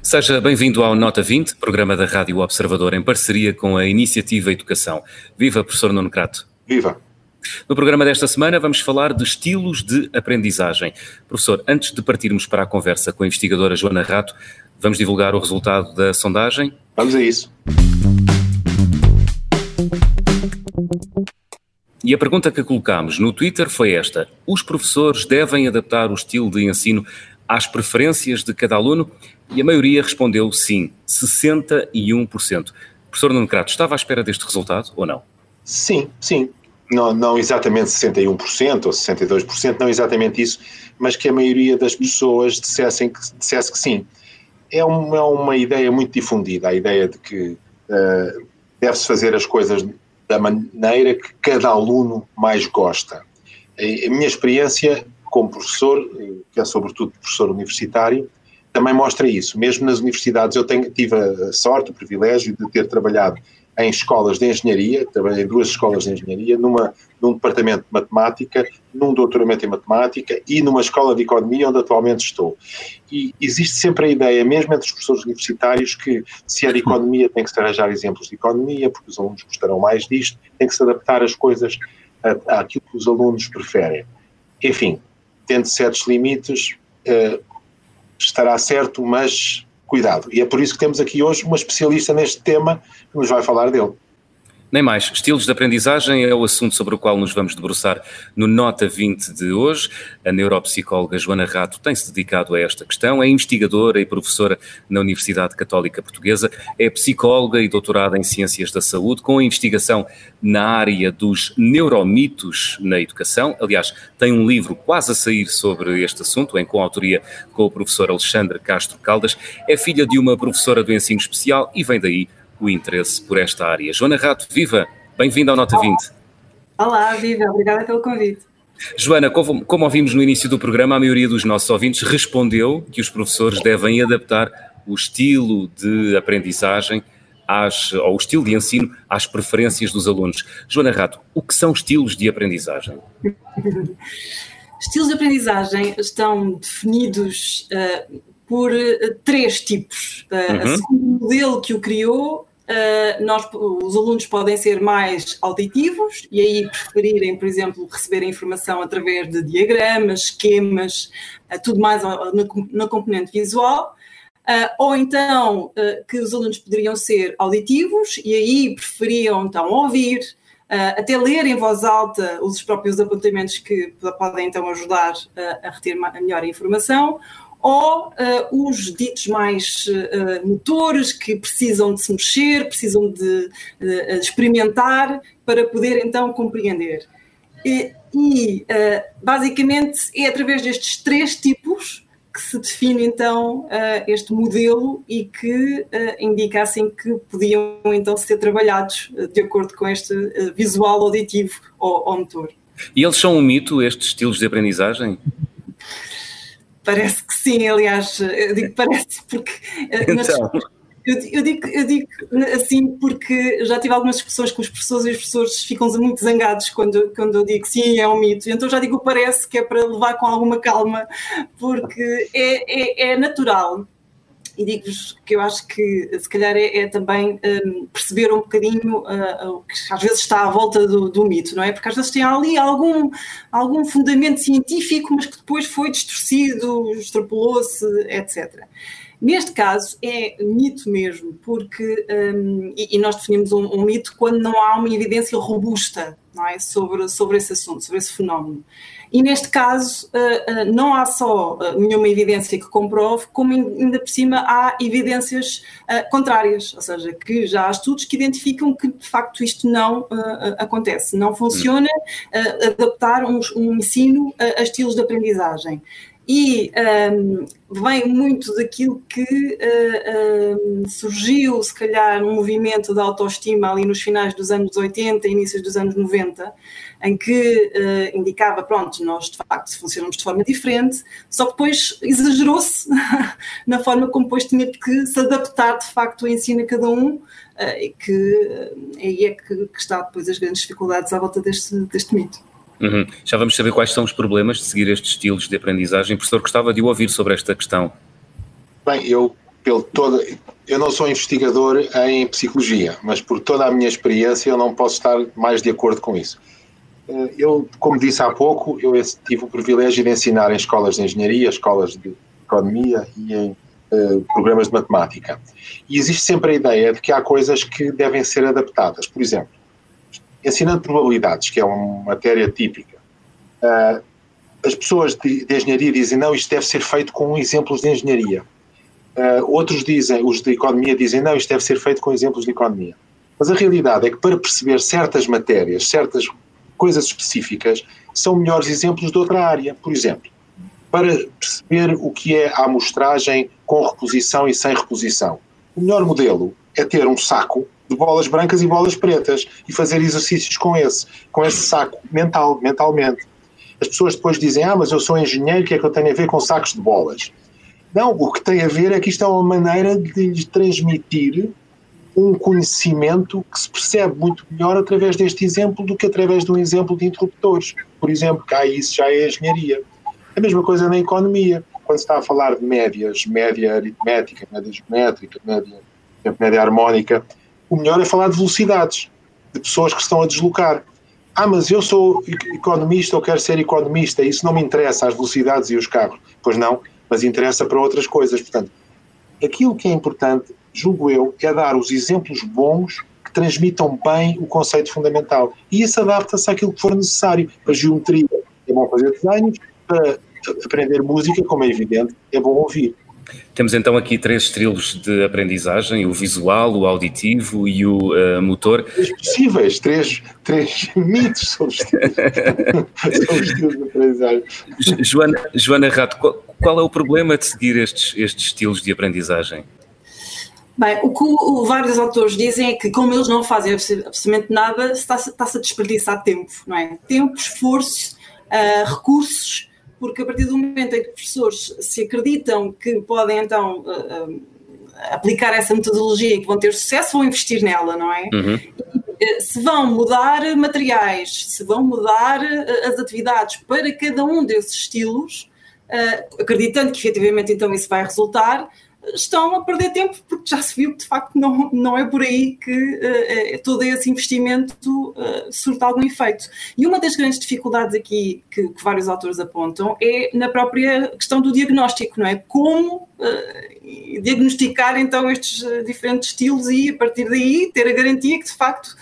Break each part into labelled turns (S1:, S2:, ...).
S1: Seja bem-vindo ao Nota 20, programa da Rádio Observador em parceria com a Iniciativa Educação. Viva, professor Nuno Crato.
S2: Viva.
S1: No programa desta semana vamos falar de estilos de aprendizagem. Professor, antes de partirmos para a conversa com a investigadora Joana Rato, vamos divulgar o resultado da sondagem?
S2: Vamos a isso.
S1: E a pergunta que colocámos no Twitter foi esta: os professores devem adaptar o estilo de ensino às preferências de cada aluno? E a maioria respondeu sim, 61%. Professor Nuno Crato, estava à espera deste resultado ou não?
S2: Sim, sim. Não, não exatamente 61% ou 62%, não exatamente isso, mas que a maioria das pessoas dissessem que, dissesse que sim. É uma, é uma ideia muito difundida, a ideia de que uh, deve-se fazer as coisas da maneira que cada aluno mais gosta. A minha experiência como professor, que é sobretudo professor universitário, também mostra isso. Mesmo nas universidades, eu tenho, tive a sorte, o privilégio de ter trabalhado em escolas de engenharia, trabalhei em duas escolas de engenharia, numa, num departamento de matemática, num doutoramento em matemática e numa escola de economia onde atualmente estou. E existe sempre a ideia, mesmo entre os professores universitários, que se é de economia tem que se arranjar exemplos de economia, porque os alunos gostarão mais disto, tem que se adaptar as coisas àquilo que os alunos preferem. Enfim, tendo certos limites, uh, estará certo, mas cuidado. E é por isso que temos aqui hoje uma especialista neste tema que nos vai falar dele.
S1: Nem mais. Estilos de aprendizagem é o assunto sobre o qual nos vamos debruçar no Nota 20 de hoje. A neuropsicóloga Joana Rato tem-se dedicado a esta questão. É investigadora e professora na Universidade Católica Portuguesa. É psicóloga e doutorada em Ciências da Saúde, com investigação na área dos neuromitos na educação. Aliás, tem um livro quase a sair sobre este assunto, em coautoria com o professor Alexandre Castro Caldas. É filha de uma professora do ensino especial e vem daí o interesse por esta área. Joana Rato, viva! Bem-vinda ao Nota 20.
S3: Olá, viva! Obrigada pelo convite.
S1: Joana, como, como ouvimos no início do programa, a maioria dos nossos ouvintes respondeu que os professores devem adaptar o estilo de aprendizagem às, ou o estilo de ensino às preferências dos alunos. Joana Rato, o que são estilos de aprendizagem?
S3: estilos de aprendizagem estão definidos uh, por uh, três tipos. Uh, uhum. Segundo o modelo que o criou, Uh, nós, os alunos podem ser mais auditivos e aí preferirem, por exemplo, receber a informação através de diagramas, esquemas, uh, tudo mais na, na componente visual. Uh, ou então que os alunos poderiam ser auditivos e aí preferiam então ouvir, até ler em voz alta os próprios apontamentos que podem então ajudar a reter melhor a informação, ou uh, os ditos mais uh, motores que precisam de se mexer, precisam de, experimentar para poder então compreender. E, e uh, basicamente é através destes três tipos que se define então este modelo e que indica assim que podiam então ser trabalhados de acordo com este visual auditivo ou, ou motor.
S1: E eles são um mito, estes estilos de aprendizagem?
S3: Parece que sim, aliás, eu digo parece porque. Eh, então. Eu, eu, digo, eu digo assim porque já tive algumas discussões com os professores e os professores ficam muito zangados quando, quentão eu digo sim, é um mito. Então já digo parece que é para levar com alguma calma, porque é, é, é natural e digo-vos que eu acho que se calhar é, é também um, perceber um bocadinho uh, o que às vezes está à volta do, do, mito, não é? Porque às vezes tem ali algum, algum fundamento científico, mas que depois foi distorcido, extrapolou-se, etc. Neste caso é mito mesmo, porque um, e, e, nós definimos um, um, mito quando não há uma evidência robusta não é? sobre, sobre esse assunto, sobre esse fenómeno. E neste caso uh, uh, não há só uh, nenhuma evidência que comprove, como ainda por cima há evidências contrárias, ou seja, que já há estudos que identificam que de facto isto não acontece, não funciona adaptar um, ensino a estilos de aprendizagem. E um, vem muito daquilo que uh, um, surgiu, se calhar, um movimento de autoestima ali nos finais dos anos 80, inícios dos anos 90, em que uh, indicava, pronto, nós de facto funcionamos de forma diferente, só que depois exagerou-se na forma como depois tinha que se adaptar de facto ao ensino a cada um, uh, e que aí é que, que está depois as grandes dificuldades à volta deste, deste mito.
S1: Uhum. Já vamos saber quais são os problemas de seguir estes estilos de aprendizagem. Professor gostava de ouvir sobre esta questão.
S2: Bem, eu, pelo todo, eu não sou investigador em psicologia, mas por toda a minha experiência eu não posso estar mais de acordo com isso. Eh, eu, como disse há pouco, eu tive o privilégio de ensinar em escolas de engenharia, escolas de economia e em uh, programas de matemática. E existe sempre a ideia de que há coisas que devem ser adaptadas. Por exemplo, ensinando probabilidades, que é uma matéria típica, uh, as pessoas de, de, engenharia dizem não, isto deve ser feito com exemplos de engenharia. Uh, outros dizem, os de economia dizem não, isto deve ser feito com exemplos de economia. Mas a realidade é que para perceber certas matérias, certas coisas específicas, são melhores exemplos de outra área. Por exemplo, para perceber o que é a amostragem com reposição e sem reposição, o melhor modelo é ter um saco bolas brancas e bolas pretas e fazer exercícios com esse, com esse saco mental, mentalmente. As pessoas depois dizem: Ah, mas eu sou engenheiro, o que é que eu tenho a ver com sacos de bolas? Não, o que tem a ver é que isto é uma maneira de lhes transmitir um conhecimento que se percebe muito melhor através deste exemplo do que através de um exemplo de interruptores. Por exemplo, cá isso já é engenharia. A mesma coisa na economia. Quando se está a falar de médias, média aritmética, média geométrica, média, média harmónica, o melhor é falar de velocidades, de pessoas que estão a deslocar. Ah, mas eu sou economista, eu quero ser economista, isso não me interessa, as velocidades e os carros. Pois não, mas interessa para outras coisas. Portanto, aquilo que é importante, julgo eu, é dar os exemplos bons que transmitam bem o conceito fundamental. E isso adapta-se àquilo que for necessário. Para geometria é bom fazer desenhos, para aprender música, como é evidente, é bom ouvir.
S1: Temos então aqui três estilos de aprendizagem: o visual, o auditivo e o uh, motor.
S2: Três possíveis, três, três mitos sobre estilos, sobre estilos de aprendizagem.
S1: Joana, Joana Rato, qual, qual, é o problema de seguir estes, estes estilos de aprendizagem?
S3: Bem, o que o, vários autores dizem é que, como eles não fazem absolutamente nada, está-se está a desperdiçar tempo, não é? Tempo, esforço, uh, recursos porque a partir do momento em que professores se acreditam que podem então uh, uh, aplicar essa metodologia e que vão ter sucesso, vão investir nela, não é? Uhum. E, se vão mudar materiais, se vão mudar as atividades para cada um desses estilos, acreditando que efetivamente então isso vai resultar, estão a perder tempo porque já se viu que de facto não, não é por aí que uh, todo esse investimento uh, surta algum efeito. E uma das grandes dificuldades aqui que, que, vários autores apontam é na própria questão do diagnóstico, não é? Como uh, diagnosticar então estes diferentes estilos e a partir daí ter a garantia que de facto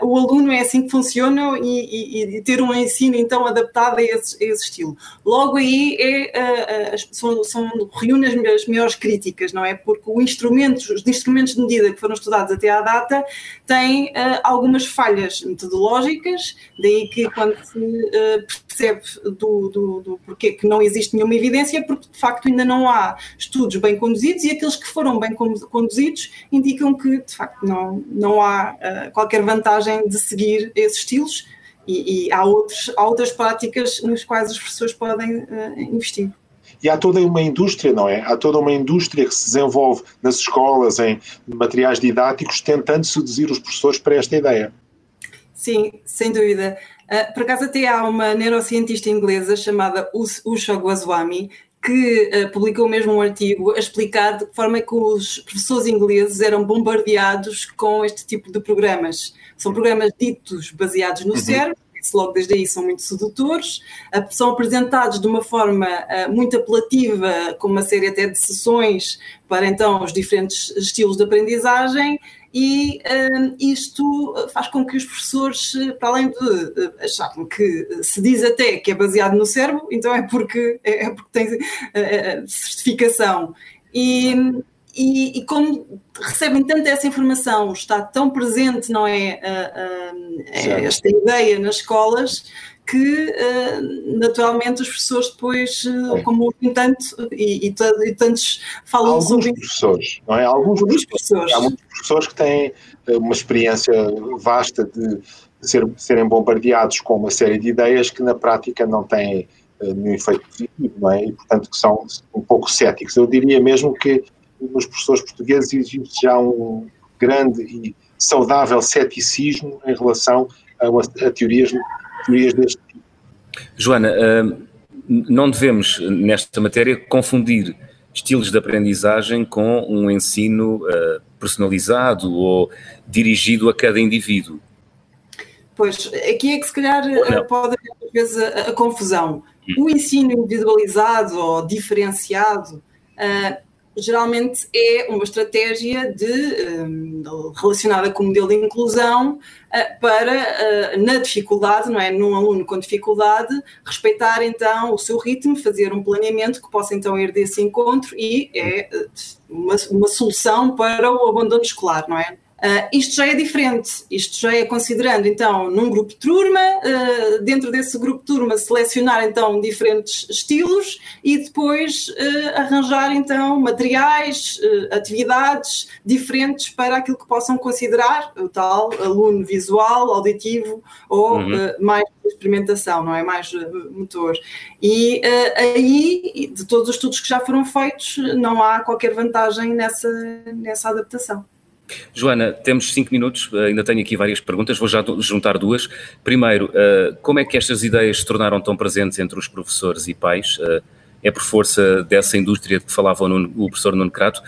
S3: o aluno é assim que funciona e, e, e, ter um ensino então adaptado a esse, a esse estilo. Logo aí é, são, são reúne as maiores críticas não é? Porque o instrumento, os instrumentos de medida que foram estudados até à data têm algumas falhas metodológicas, daí que quando se percebe do, do, do, porquê que não existe nenhuma evidência, porque de facto ainda não há estudos bem conduzidos e aqueles que foram bem conduzidos indicam que de facto não, não há uh, qualquer vantagem de seguir esses estilos. E, e há, outros, há outras práticas nas quais as pessoas podem investir.
S2: E há toda uma indústria, não é? Há toda uma indústria que se desenvolve nas escolas, em materiais didáticos, tentando seduzir os professores para esta ideia.
S3: Sim, sem dúvida. Uh, por acaso até há uma neurocientista inglesa chamada Usha Goswami que uh, publicou mesmo um artigo a explicar de que forma é que os professores ingleses eram bombardeados com este tipo de programas. São programas ditos baseados no uhum. cérebro, isso logo desde aí são muito sedutores, são apresentados de uma forma uh, muito apelativa, com uma série até de sessões para então os diferentes estilos de aprendizagem, e uh, isto faz com que os professores, para além de acharem que se diz até que é baseado no cérebro, então é porque, é, é porque tem uh, certificação. E, e, e, como recebem tanta essa informação, está tão presente, não é, uh, uh, esta ideia nas escolas, que naturalmente os professores depois, como ouvem tanto e, e, e, tantos falam
S2: Alguns
S3: sobre
S2: professores, não é? Alguns, Alguns professores. Há muitos professores que têm uma experiência vasta de, de ser, serem bombardeados com uma série de ideias que na prática não têm nenhum efeito positivo, não é? E, portanto, que são um pouco céticos. Eu diria mesmo que nos professores portugueses existe já um grande e saudável ceticismo em relação a, a teorias, teorias deste tipo.
S1: Joana, hum, não devemos, nesta matéria, confundir estilos de aprendizagem com um ensino hum, personalizado ou dirigido a cada indivíduo.
S3: Pois, aqui é que se calhar hum, pode haver às vezes a, a confusão. O ensino individualizado ou diferenciado geralmente é uma estratégia de, um, relacionada com o modelo de inclusão uh, para, uh, na dificuldade, não é? Num aluno com dificuldade, respeitar então o seu ritmo, fazer um planeamento que possa então ir desse encontro e é uh, uma, uma solução para o abandono escolar, não é? Uh, isto já é diferente, isto já é considerando então num grupo de turma, uh, dentro desse grupo de turma selecionar então diferentes estilos e depois uh, arranjar então materiais, atividades diferentes para aquilo que possam considerar o tal aluno visual, auditivo ou uhum. mais experimentação, não é? Mais motor. E aí, de todos os estudos que já foram feitos, não há qualquer vantagem nessa, nessa adaptação.
S1: Joana, temos cinco minutos, eh, ainda tenho aqui várias perguntas, vou já juntar duas. Primeiro, eh, como é que estas ideias se tornaram tão presentes entre os professores e pais? Eh, é por força dessa indústria de que falava o, professor Nuno Crato?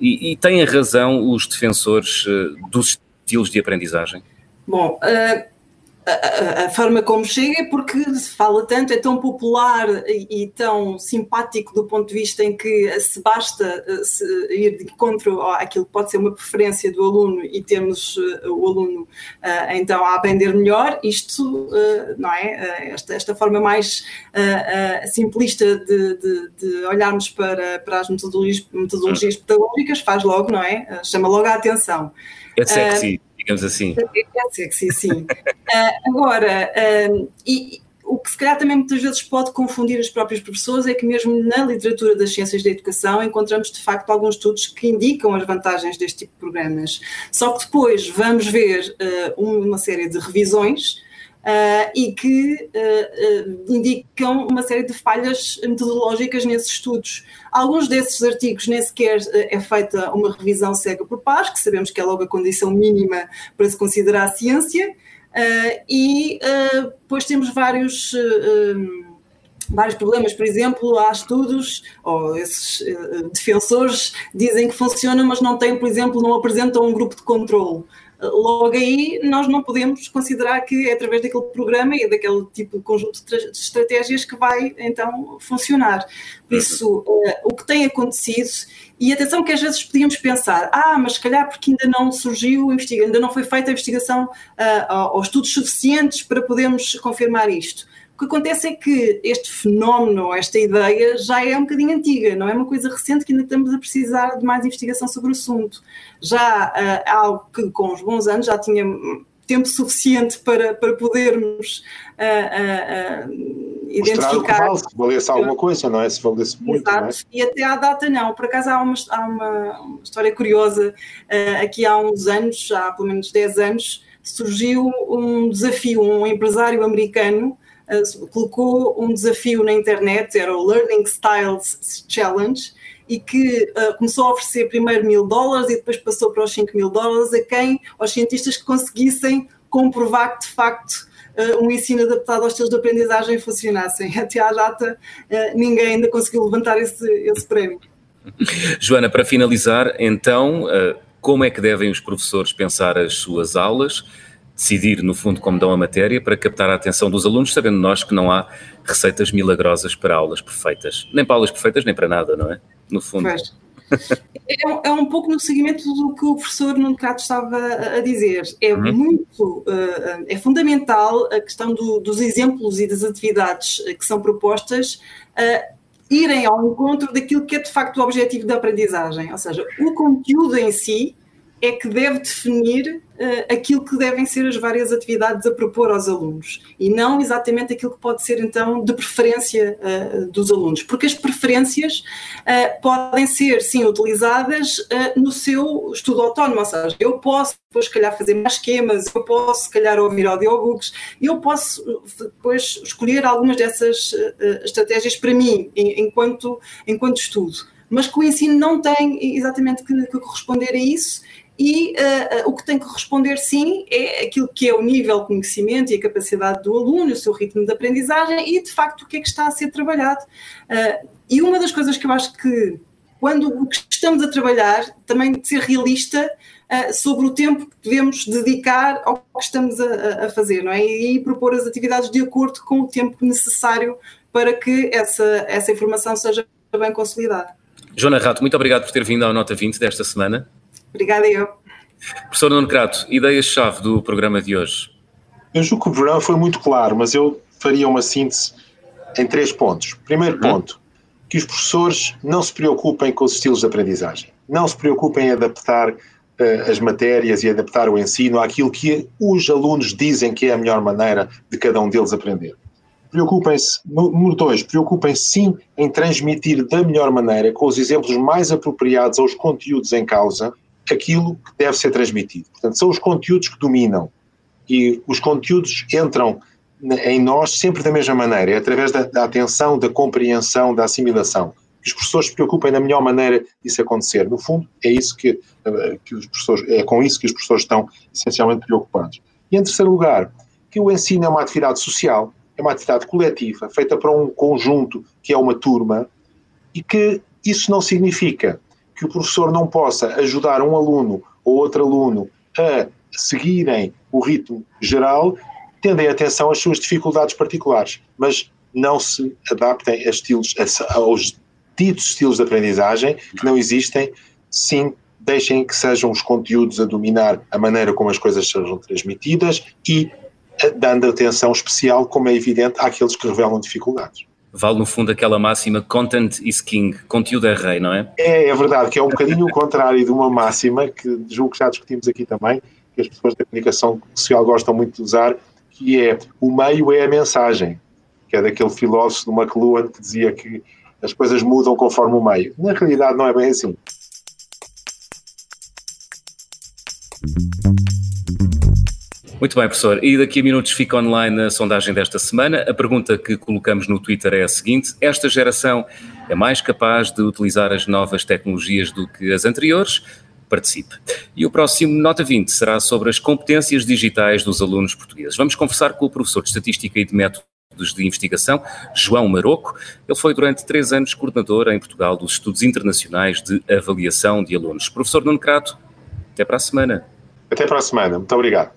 S1: E, e têm razão os defensores dos estilos de aprendizagem?
S3: Bom, uh a, a, forma como chega é porque se fala tanto, é tão popular e, e, tão simpático do ponto de vista em que se basta eh, se ir de encontro àquilo que pode ser uma preferência do aluno e temos uh, o aluno uh, então a aprender melhor, isto não é? Esta, esta forma mais simplista de, de, de, olharmos para, para as metodologias, metodologias pedagógicas faz logo, não é? Chama logo a atenção.
S1: É sexy digamos assim.
S3: É sexy, sim. uh, agora, uh, e, o que se calhar também muitas vezes pode confundir os próprios professores é que mesmo na literatura das ciências da educação encontramos de facto alguns estudos que indicam as vantagens deste tipo de programas. Só que depois vamos ver uh, uma série de revisões uh, e que uh, indicam uma série de falhas metodológicas nesses estudos. Alguns desses artigos nem sequer é feita uma revisão cega por pares, que sabemos que é logo a condição mínima para se considerar ciência, e depois temos vários vários problemas, por exemplo, há estudos, ou esses uh, defensores dizem que funciona, mas não têm, por exemplo, não apresentam um grupo de controle. Logo aí, nós não podemos considerar que é através daquele programa e daquele tipo de conjunto de estratégias que vai então funcionar. Por isso, uh, o que tem acontecido, e atenção que às vezes podíamos pensar, ah, mas se calhar porque ainda não surgiu, ainda não foi feita a investigação uh, ou estudos suficientes para podermos confirmar isto. O que acontece é que este fenómeno, esta ideia, já é um bocadinho antiga, não é uma coisa recente que ainda estamos a precisar de mais investigação sobre o assunto. Já uh, algo que com os bons anos já tinha tempo suficiente para, para podermos uh, uh, identificar.
S2: Vale, se valesse alguma coisa, não é? Se valesse muito. Exato, é?
S3: e até à data não. Por acaso há uma, há uma, uma história curiosa. Aqui há uns anos, já há pelo menos 10 anos, surgiu um desafio, um empresário americano colocou um desafio na internet, era o Learning Styles Challenge, e que uh, começou a oferecer primeiro mil dólares e depois passou para os 5 mil dólares a quem? Aos cientistas que conseguissem comprovar que de facto uh, um ensino adaptado aos estilos de aprendizagem funcionassem. Até à data uh, ninguém ainda conseguiu levantar esse, esse prémio.
S1: Joana, para finalizar, então, como é que devem os professores pensar as suas aulas? Decidir, no fundo, como dão a matéria para captar a atenção dos alunos, sabendo nós que não há receitas milagrosas para aulas perfeitas. Nem para aulas perfeitas, nem para nada, não é? No fundo.
S3: É, é, um pouco no seguimento do que o professor Nuno Cato estava a dizer. É uhum. muito, uh, é fundamental a questão do, dos exemplos e das atividades que são propostas uh, irem ao encontro daquilo que é de facto o objetivo da aprendizagem. Ou seja, o conteúdo em si é que deve definir uh, aquilo que devem ser as várias atividades a propor aos alunos e não exatamente aquilo que pode ser então de preferência uh, dos alunos, porque as preferências uh, podem ser sim utilizadas no seu estudo autónomo, ou seja, eu posso depois se calhar fazer mais esquemas, eu posso se calhar ouvir audiobooks, eu posso depois escolher algumas dessas estratégias para mim enquanto, enquanto estudo. Mas que o ensino não tem exatamente que, que corresponder a isso e uh, o que tem que responder sim é aquilo que é o nível de conhecimento e a capacidade do aluno, o seu ritmo de aprendizagem e de facto o que é que está a ser trabalhado. Uh, e uma das coisas que eu acho que quando o que estamos a trabalhar, também de ser realista sobre o tempo que devemos dedicar ao que estamos a, a, fazer, não é? E propor as atividades de acordo com o tempo necessário para que essa, essa informação seja bem consolidada.
S1: Joana Rato, muito obrigado por ter vindo ao Nota 20 desta semana.
S3: Obrigada eu.
S1: Professor Nuno Crato, ideias-chave do programa de hoje?
S2: Eu julgo que o programa foi muito claro, mas eu faria uma síntese em três pontos. Primeiro ponto, que os professores não se preocupem com os estilos de aprendizagem. Não se preocupem em adaptar uh, as matérias e adaptar o ensino àquilo que os alunos dizem que é a melhor maneira de cada um deles aprender. Preocupem-se, número dois, preocupem-se sim em transmitir da melhor maneira, com os exemplos mais apropriados aos conteúdos em causa, aquilo que deve ser transmitido. Portanto, são os conteúdos que dominam e os conteúdos entram em nós sempre da mesma maneira, é através da, da atenção, da compreensão, da assimilação. Que os professores se preocupem da melhor maneira disso acontecer. No fundo, é isso que, eh, que os professores, é com isso que os professores estão essencialmente preocupados. E em terceiro lugar, que o ensino é uma atividade social, é uma atividade coletiva, feita para um conjunto que é uma turma, e que isso não significa que o professor não possa ajudar um aluno ou outro aluno a seguirem o ritmo geral, tendem atenção às suas dificuldades particulares, mas não se adaptem a estilos, a, aos ditos estilos de aprendizagem que não existem, sim, deixem que sejam os conteúdos a dominar a maneira como as coisas sejam transmitidas e dando atenção especial, como é evidente, àqueles que revelam dificuldades
S1: vale no fundo aquela máxima content is king, conteúdo é rei, não é?
S2: É, é verdade, que é um bocadinho o contrário de uma máxima que julgo que já discutimos aqui também, que as pessoas da comunicação social gostam muito de usar, que é o meio é a mensagem, que é daquele filósofo do McLuhan que dizia que as coisas mudam conforme o meio. Na realidade não é bem assim.
S1: Muito bem, professor. E daqui a minutos fica online a sondagem desta semana. A pergunta que colocamos no Twitter é a seguinte: esta geração é mais capaz de utilizar as novas tecnologias do que as anteriores? Participe. E o próximo Nota 20 será sobre as competências digitais dos alunos portugueses. Vamos conversar com o professor de Estatística e de Métodos de Investigação, João Maroco. Ele foi durante três anos coordenador em Portugal dos Estudos Internacionais de Avaliação de Alunos. Professor Nuno Crato, até para a semana.
S2: Até para a semana. Muito obrigado.